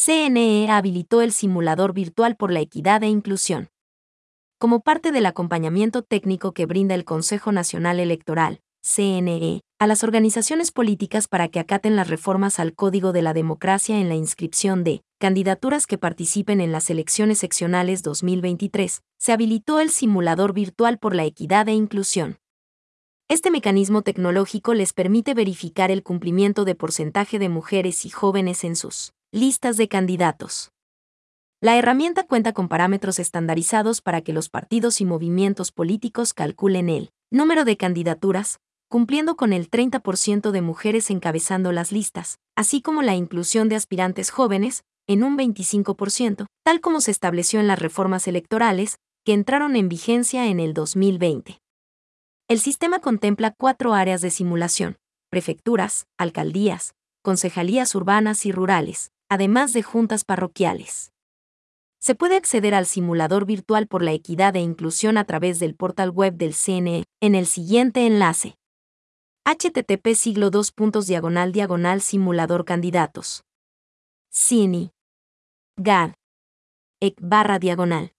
CNE habilitó el simulador virtual por la equidad e inclusión. Como parte del acompañamiento técnico que brinda el Consejo Nacional Electoral, CNE, a las organizaciones políticas para que acaten las reformas al Código de la Democracia en la inscripción de candidaturas que participen en las elecciones seccionales 2023, se habilitó el simulador virtual por la equidad e inclusión. Este mecanismo tecnológico les permite verificar el cumplimiento de porcentaje de mujeres y jóvenes en sus listas de candidatos. La herramienta cuenta con parámetros estandarizados para que los partidos y movimientos políticos calculen el número de candidaturas, cumpliendo con el 30% de mujeres encabezando las listas, así como la inclusión de aspirantes jóvenes, en un 25%, tal como se estableció en las reformas electorales, que entraron en vigencia en el 2020. El sistema contempla cuatro áreas de simulación, prefecturas, alcaldías, concejalías urbanas y rurales, además de juntas parroquiales. Se puede acceder al simulador virtual por la equidad e inclusión a través del portal web del CNE en el siguiente enlace http siglo 2 diagonal diagonal simulador candidatos. Cini. GAD. EC barra diagonal.